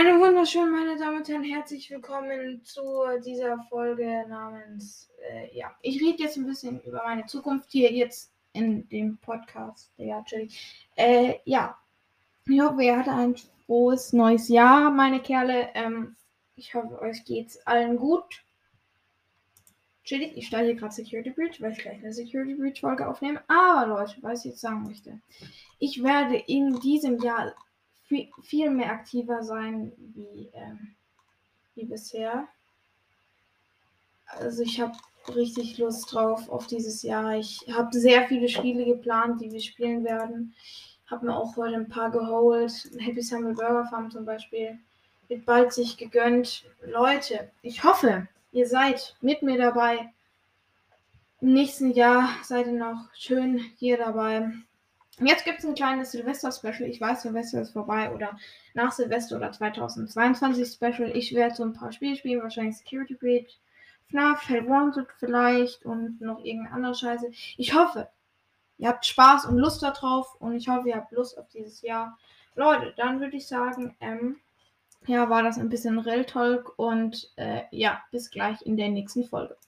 Eine wunderschöne, meine Damen und Herren, herzlich willkommen zu dieser Folge namens, äh, ja, ich rede jetzt ein bisschen über meine Zukunft hier jetzt in dem Podcast. Ja, äh, ja, ich hoffe, ihr hattet ein frohes neues Jahr, meine Kerle. Ähm, ich hoffe, euch geht's allen gut. Chillig, ich starte hier gerade Security Breach, weil ich gleich eine Security Breach Folge aufnehme. Aber Leute, was ich jetzt sagen möchte, ich werde in diesem Jahr viel, mehr aktiver sein wie, ähm, wie bisher. Also ich habe richtig Lust drauf auf dieses Jahr. Ich habe sehr viele Spiele geplant, die wir spielen werden. Habe mir auch heute ein paar geholt. Happy Summer Burger Farm zum Beispiel. Wird bald sich gegönnt. Leute, ich hoffe, ihr seid mit mir dabei. Im nächsten Jahr seid ihr noch schön hier dabei. Jetzt gibt es ein kleines Silvester-Special. Ich weiß, Silvester ist vorbei oder nach Silvester oder 2022 Special. Ich werde so ein paar Spiele spielen, wahrscheinlich Security Breach, FNAF, Hell Wanted vielleicht und noch irgendeine andere Scheiße. Ich hoffe, ihr habt Spaß und Lust darauf und ich hoffe, ihr habt Lust auf dieses Jahr. Leute, dann würde ich sagen, ähm, ja, war das ein bisschen Real Talk und äh, ja, bis gleich in der nächsten Folge.